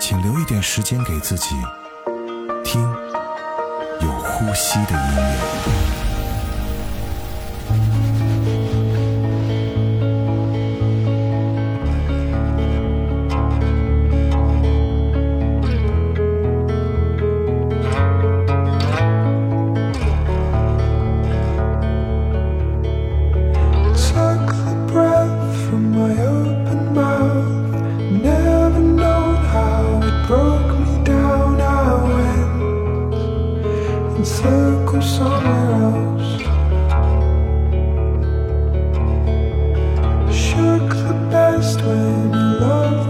请留一点时间给自己听有呼吸的音乐。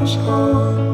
长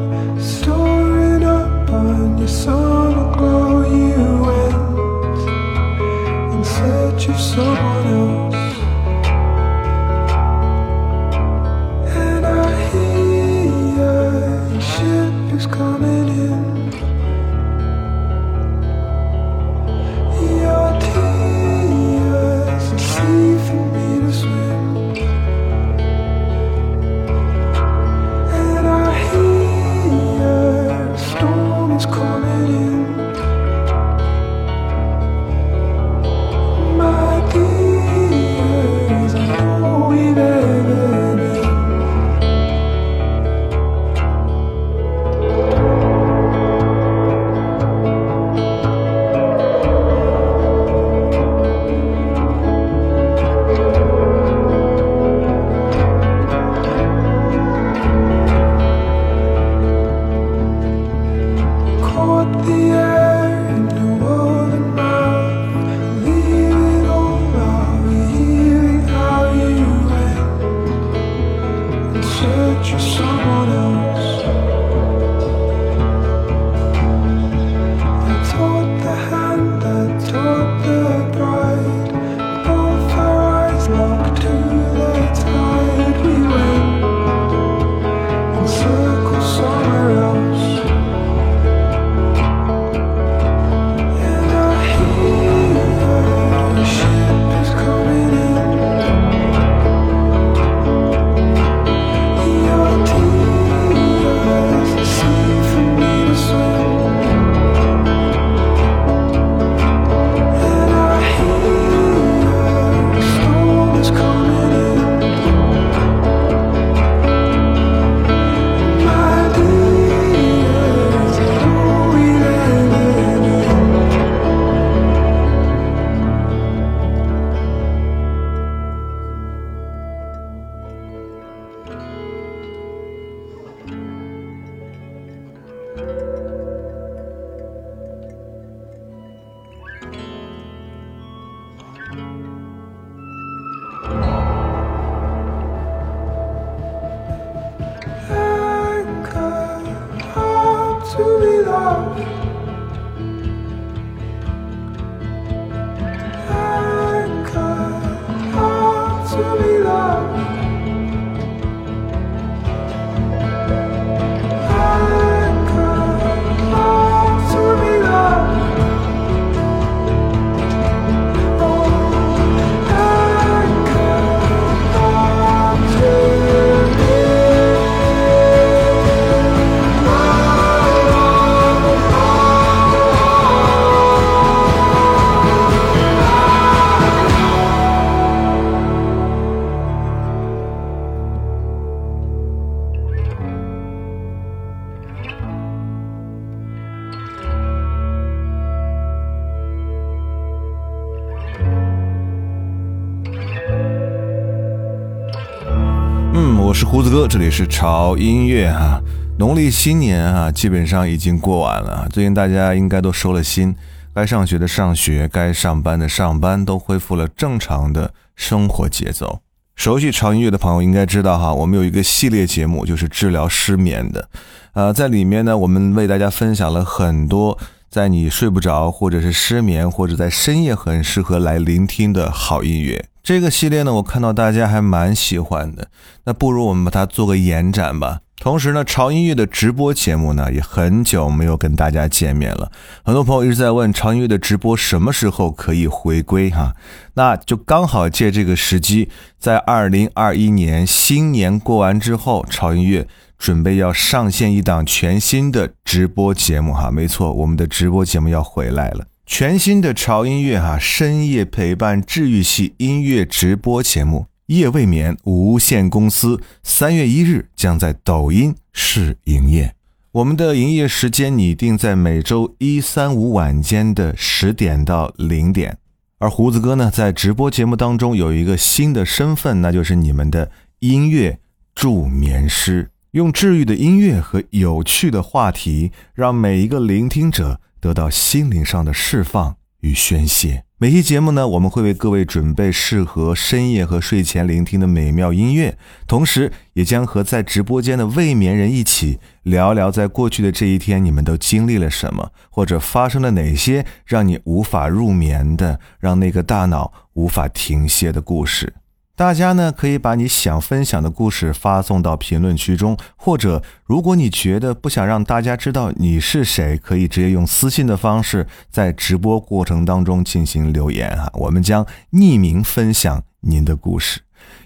是潮音乐哈农历新年啊基本上已经过完了。最近大家应该都收了心该上学的上学该上班的上班都恢复了正常的生活节奏。熟悉潮音乐的朋友应该知道哈我们有一个系列节目就是治疗失眠的。呃在里面呢我们为大家分享了很多在你睡不着或者是失眠或者在深夜很适合来聆听的好音乐。这个系列呢，我看到大家还蛮喜欢的，那不如我们把它做个延展吧。同时呢，潮音乐的直播节目呢，也很久没有跟大家见面了。很多朋友一直在问潮音乐的直播什么时候可以回归哈，那就刚好借这个时机，在二零二一年新年过完之后，潮音乐准备要上线一档全新的直播节目哈。没错，我们的直播节目要回来了，全新的潮音乐哈，深夜陪伴治愈系音乐直播节目。夜未眠无限公司三月一日将在抖音试营业，我们的营业时间拟定在每周一、三、五晚间的十点到零点。而胡子哥呢，在直播节目当中有一个新的身份，那就是你们的音乐助眠师，用治愈的音乐和有趣的话题，让每一个聆听者得到心灵上的释放与宣泄。每期节目呢，我们会为各位准备适合深夜和睡前聆听的美妙音乐，同时也将和在直播间的未眠人一起聊聊，在过去的这一天，你们都经历了什么，或者发生了哪些让你无法入眠的、让那个大脑无法停歇的故事。大家呢可以把你想分享的故事发送到评论区中，或者如果你觉得不想让大家知道你是谁，可以直接用私信的方式在直播过程当中进行留言啊，我们将匿名分享您的故事。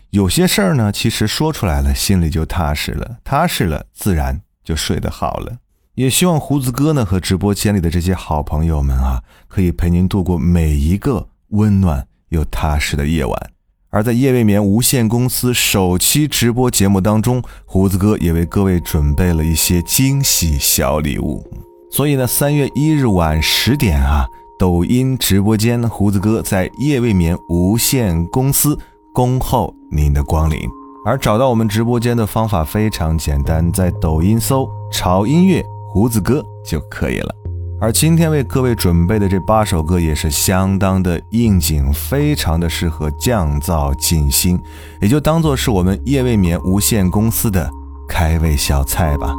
有些事儿呢，其实说出来了，心里就踏实了，踏实了，自然就睡得好了。也希望胡子哥呢和直播间里的这些好朋友们啊，可以陪您度过每一个温暖又踏实的夜晚。而在夜未眠无限公司首期直播节目当中，胡子哥也为各位准备了一些惊喜小礼物。所以呢，三月一日晚十点啊，抖音直播间，胡子哥在夜未眠无限公司恭候您的光临。而找到我们直播间的方法非常简单，在抖音搜“潮音乐胡子哥”就可以了。而今天为各位准备的这八首歌也是相当的应景，非常的适合降噪静心，也就当做是我们夜未眠无限公司的开胃小菜吧。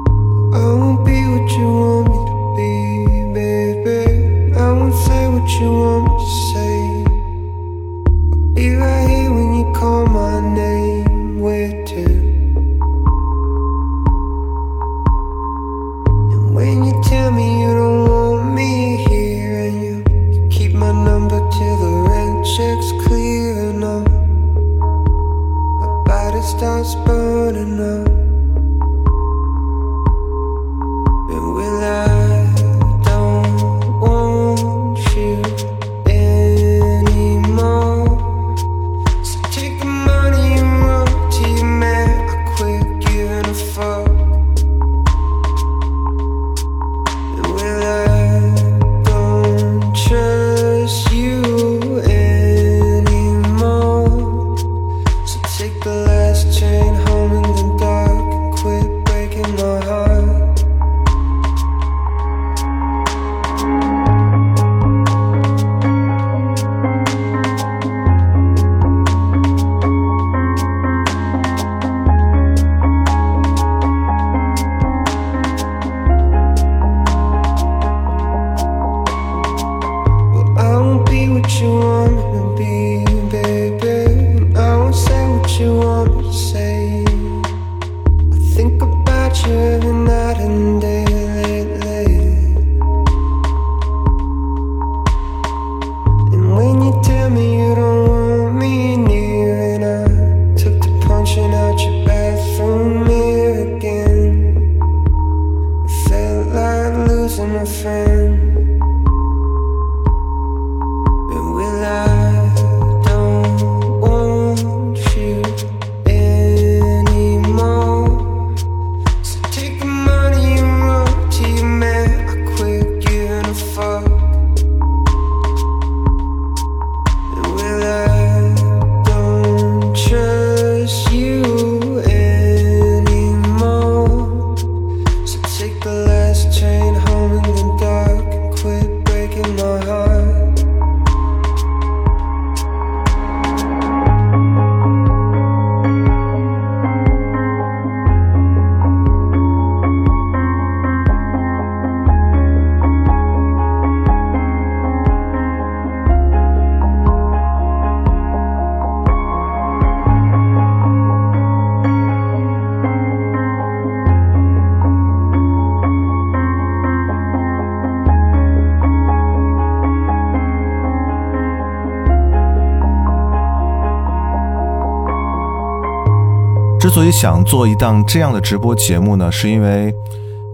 之所以想做一档这样的直播节目呢，是因为，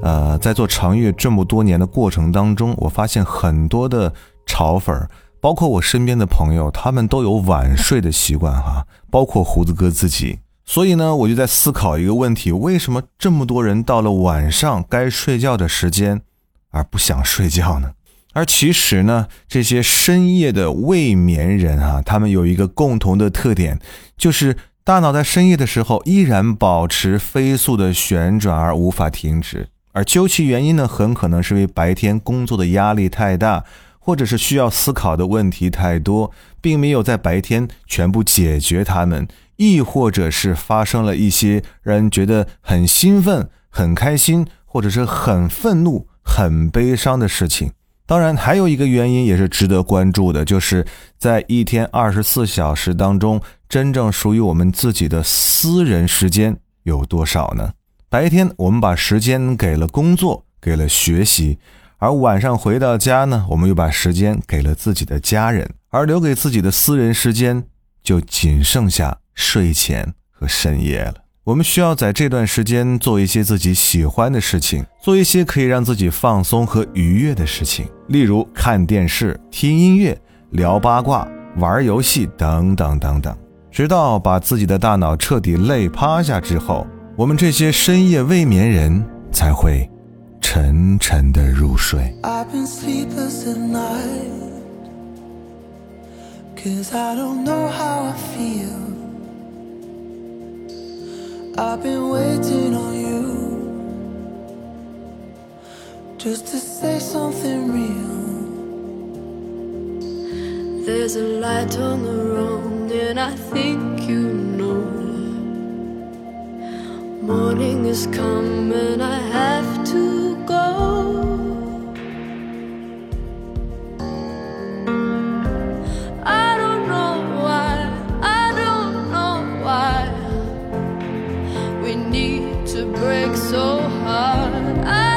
呃，在做长乐这么多年的过程当中，我发现很多的潮粉，包括我身边的朋友，他们都有晚睡的习惯哈，包括胡子哥自己。所以呢，我就在思考一个问题：为什么这么多人到了晚上该睡觉的时间，而不想睡觉呢？而其实呢，这些深夜的未眠人啊，他们有一个共同的特点，就是大脑在深夜的时候依然保持飞速的旋转而无法停止。而究其原因呢，很可能是因为白天工作的压力太大，或者是需要思考的问题太多，并没有在白天全部解决它们。亦或者是发生了一些让人觉得很兴奋、很开心，或者是很愤怒、很悲伤的事情。当然，还有一个原因也是值得关注的，就是在一天二十四小时当中，真正属于我们自己的私人时间有多少呢？白天我们把时间给了工作，给了学习，而晚上回到家呢，我们又把时间给了自己的家人，而留给自己的私人时间就仅剩下。睡前和深夜了，我们需要在这段时间做一些自己喜欢的事情，做一些可以让自己放松和愉悦的事情，例如看电视、听音乐、聊八卦、玩游戏等等等等，直到把自己的大脑彻底累趴下之后，我们这些深夜未眠人才会沉沉的入睡。Cause I don't know how I feel. I've been waiting on you. Just to say something real. There's a light on the road, and I think you know. Morning is coming, I have to go. Break so hard. I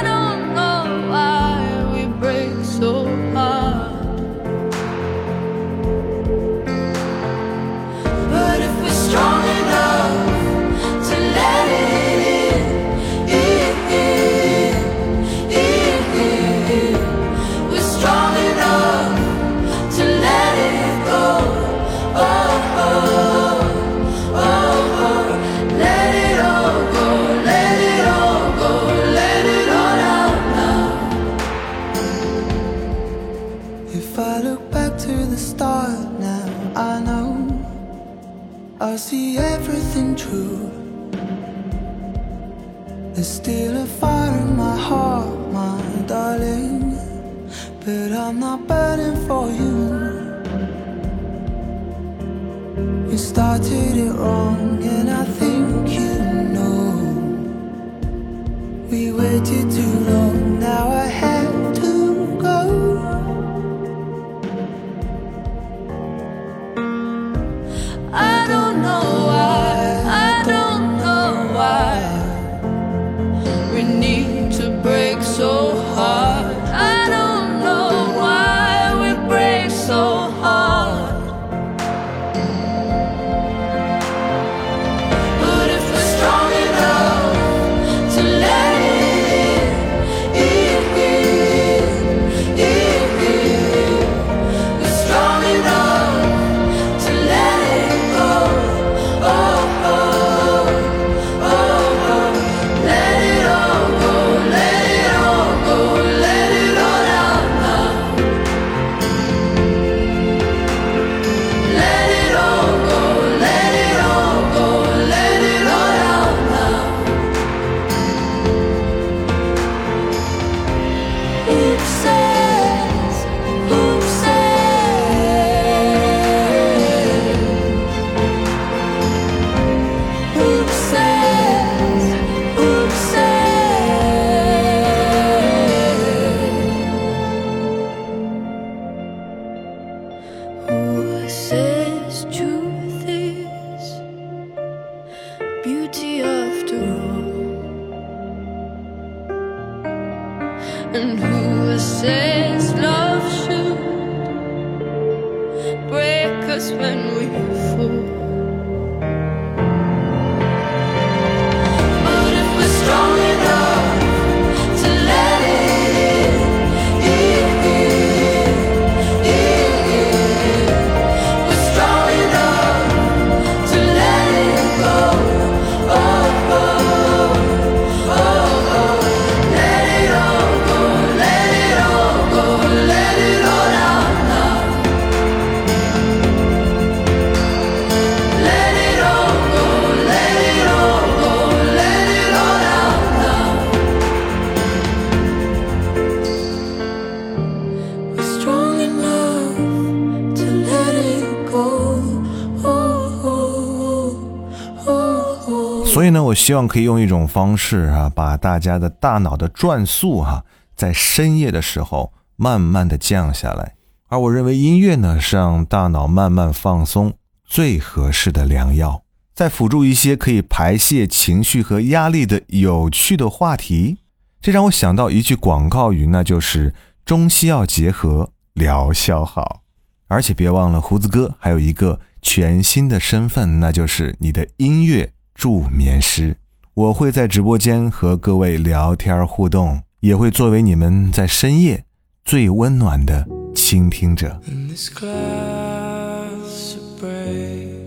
希望可以用一种方式啊，把大家的大脑的转速哈、在深夜的时候慢慢的降下来。而我认为音乐呢，是让大脑慢慢放松最合适的良药。再辅助一些可以排泄情绪和压力的有趣的话题，这让我想到一句广告语，那就是中西药结合，疗效好。而且别忘了，胡子哥还有一个全新的身份，那就是你的音乐助眠师。我会在直播间和各位聊天互动，也会作为你们在深夜最温暖的倾听者。In this glass it breaks.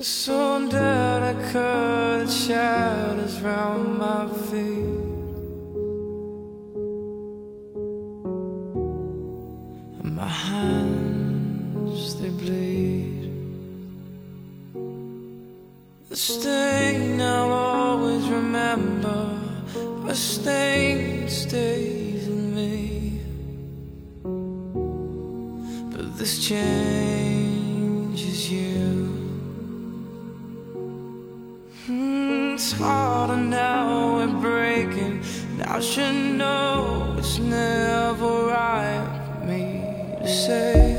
So that I cut shadows round my feet. Stain I'll always remember. A stain stays in me. But this changes you. Mm, it's harder now, we're breaking. And I should know it's never right for me to say.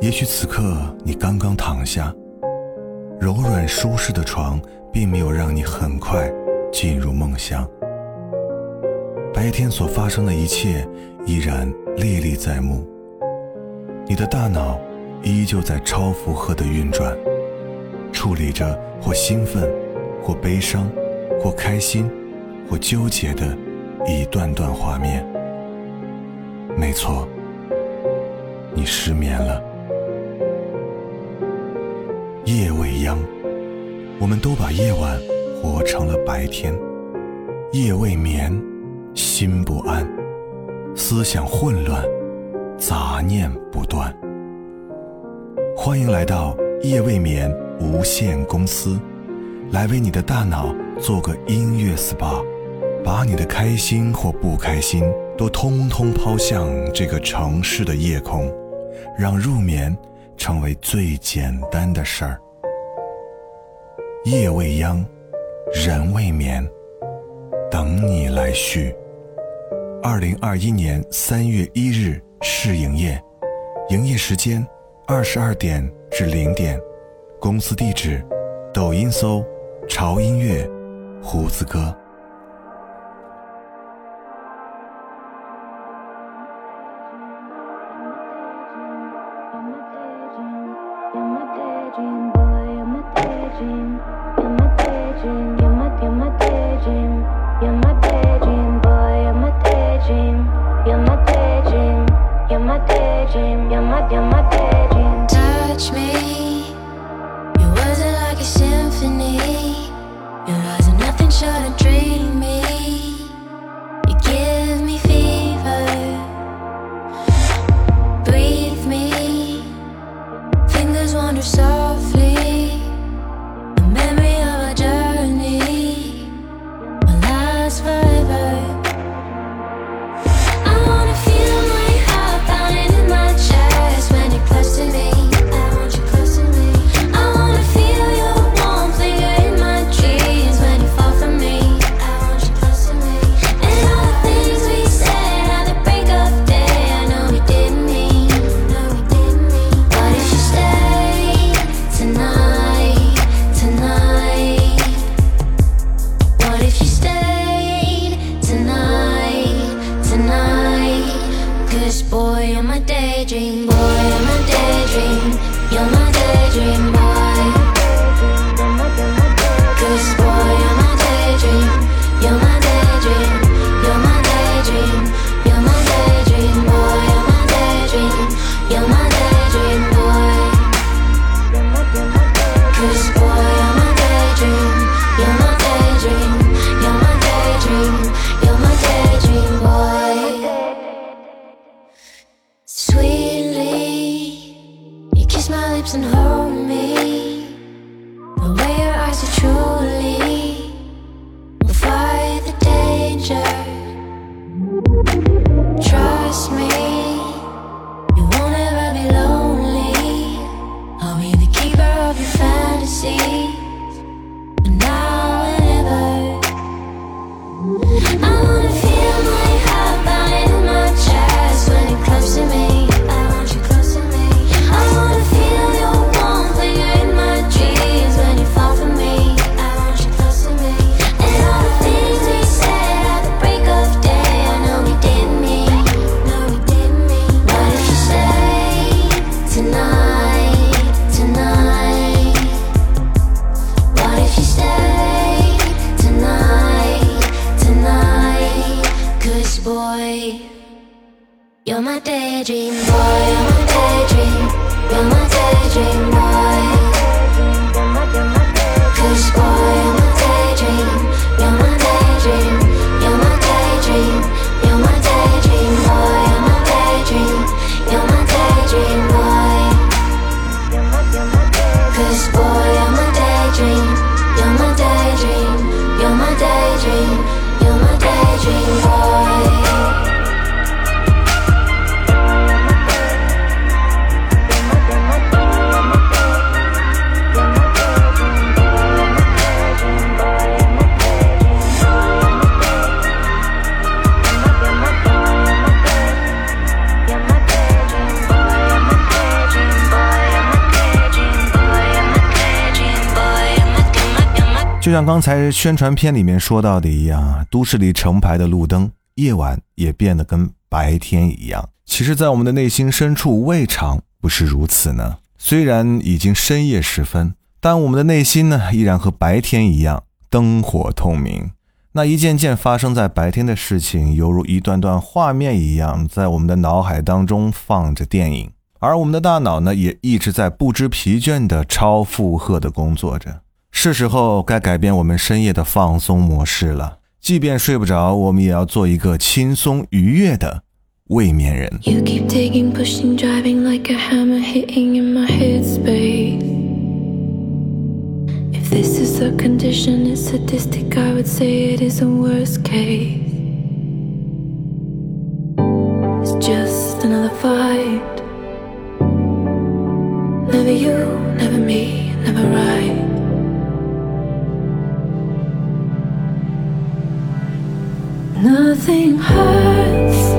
也许此刻你刚刚躺下，柔软舒适的床并没有让你很快进入梦乡。白天所发生的一切依然历历在目，你的大脑依旧在超负荷的运转，处理着或兴奋、或悲伤、或开心、或纠结的一段段画面。没错，你失眠了。夜未央，我们都把夜晚活成了白天。夜未眠，心不安，思想混乱，杂念不断。欢迎来到夜未眠无限公司，来为你的大脑做个音乐 SPA，把你的开心或不开心都通通抛向这个城市的夜空，让入眠成为最简单的事儿。夜未央，人未眠，等你来续。二零二一年三月一日试营业，营业时间二十二点至零点，公司地址：抖音搜“潮音乐”，胡子哥。Daydream, 像刚才宣传片里面说到的一样，都市里成排的路灯，夜晚也变得跟白天一样。其实，在我们的内心深处，未尝不是如此呢。虽然已经深夜时分，但我们的内心呢，依然和白天一样灯火通明。那一件件发生在白天的事情，犹如一段段画面一样，在我们的脑海当中放着电影。而我们的大脑呢，也一直在不知疲倦的超负荷的工作着。是时候该改变我们深夜的放松模式了。即便睡不着，我们也要做一个轻松愉悦的未眠人。 You keep taking, pushing, driving like a hammer hitting in my headspace. If this is a condition, it's sadistic. I would say it is a worst case. It's just another fight. Never you, never me, never right. Nothing hurts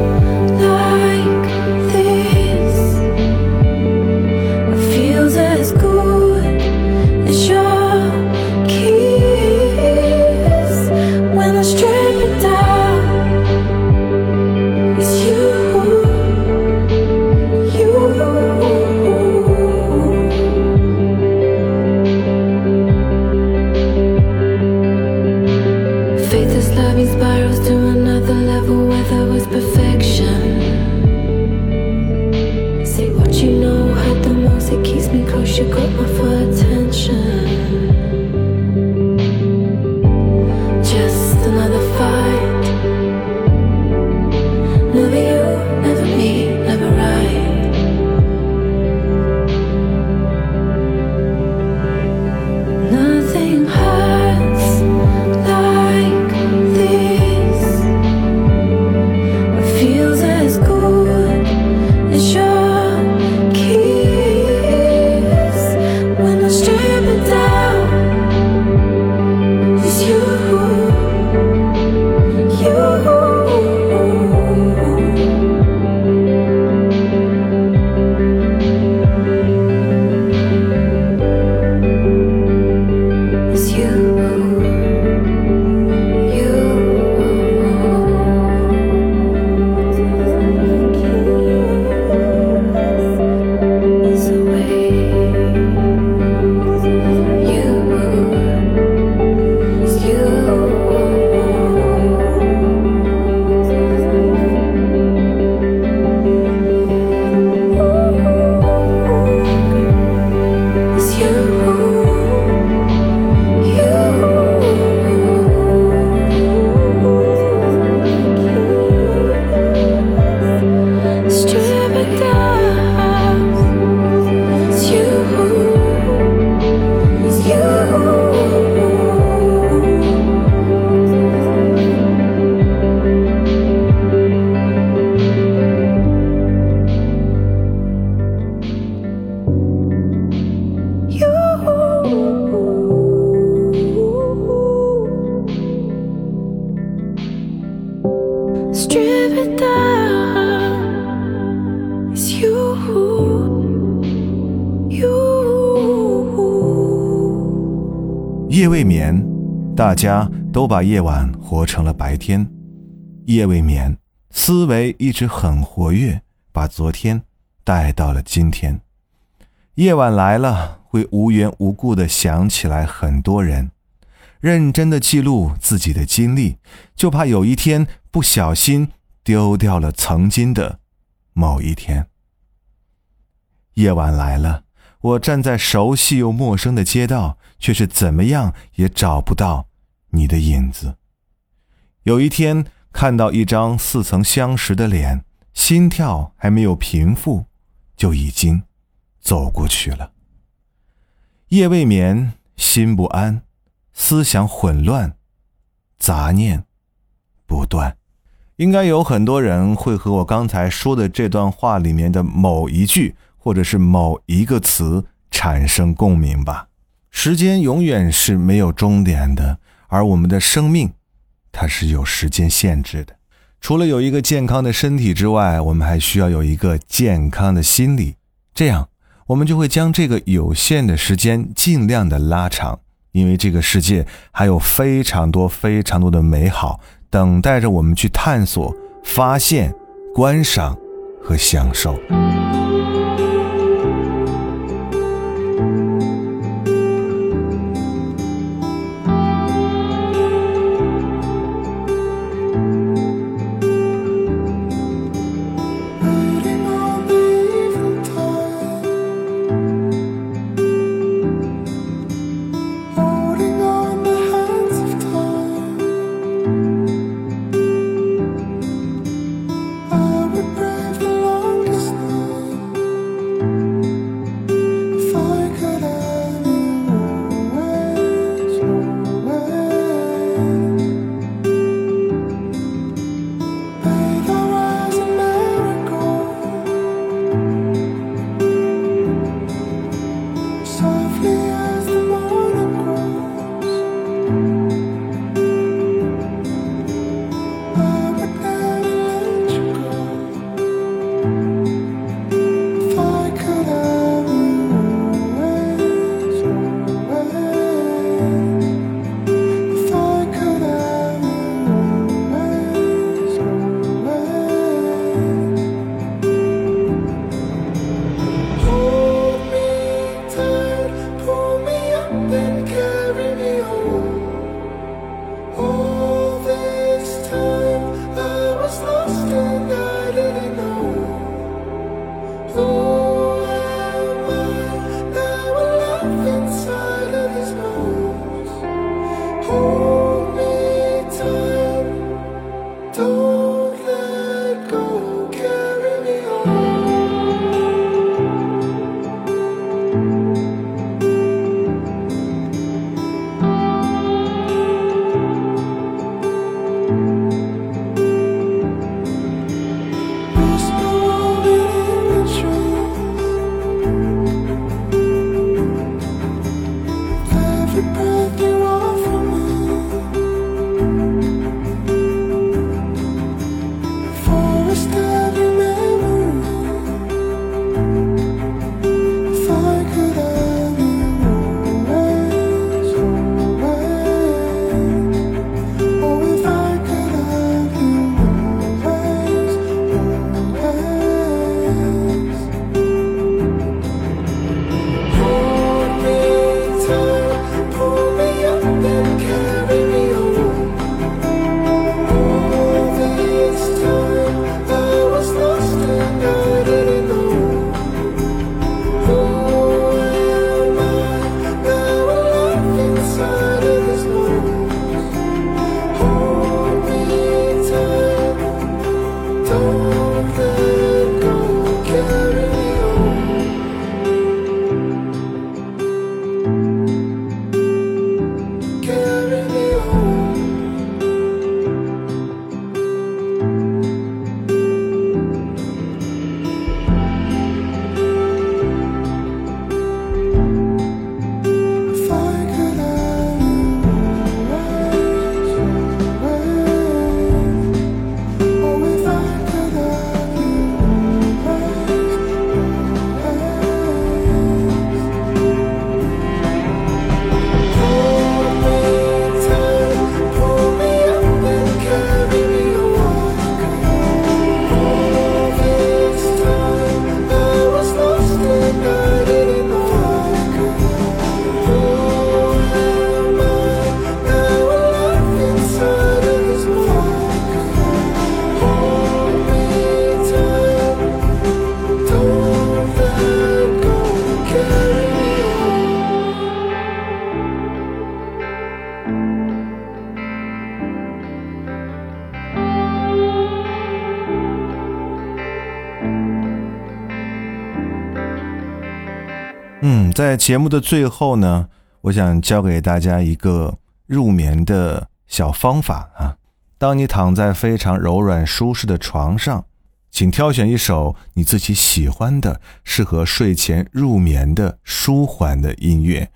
大家都把夜晚活成了白天。夜未眠，思维一直很活跃，把昨天带到了今天。夜晚来了，会无缘无故的想起来很多人，认真的记录自己的经历，就怕有一天不小心丢掉了曾经的某一天。夜晚来了，我站在熟悉又陌生的街道，却是怎么样也找不到你的影子。有一天看到一张似曾相识的脸，心跳还没有平复，就已经走过去了。夜未眠，心不安，思想混乱，杂念不断。应该有很多人会和我刚才说的这段话里面的某一句，或者是某一个词产生共鸣吧。时间永远是没有终点的，而我们的生命，它是有时间限制的。除了有一个健康的身体之外，我们还需要有一个健康的心理，这样我们就会将这个有限的时间尽量的拉长，因为这个世界还有非常多、非常多的美好等待着我们去探索、发现、观赏和享受。在节目的最后呢，我想教给大家一个入眠的小方法啊。当你躺在非常柔软舒适的床上，请挑选一首你自己喜欢的、适合睡前入眠的舒缓的音乐。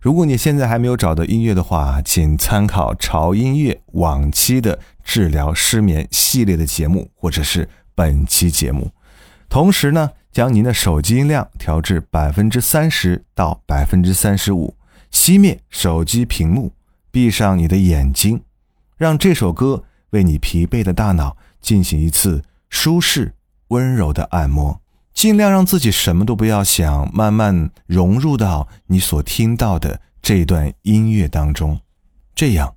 如果你现在还没有找到音乐的话，请参考潮音乐往期的治疗失眠系列的节目，或者是本期节目。同时呢，将您的手机音量调至百分之三十到百分之三十五，熄灭手机屏幕，闭上你的眼睛，让这首歌为你疲惫的大脑进行一次舒适温柔的按摩。尽量让自己什么都不要想，慢慢融入到你所听到的这段音乐当中，这样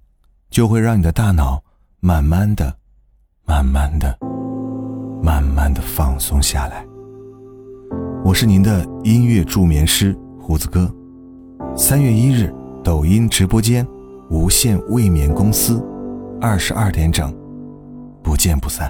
就会让你的大脑慢慢的、慢慢的。慢慢的放松下来。我是您的音乐助眠师胡子哥。三月一日，抖音直播间，无限未眠公司，二十二点整，不见不散。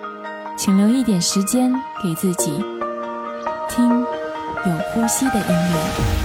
请留一点时间给自己。听有呼吸的音乐。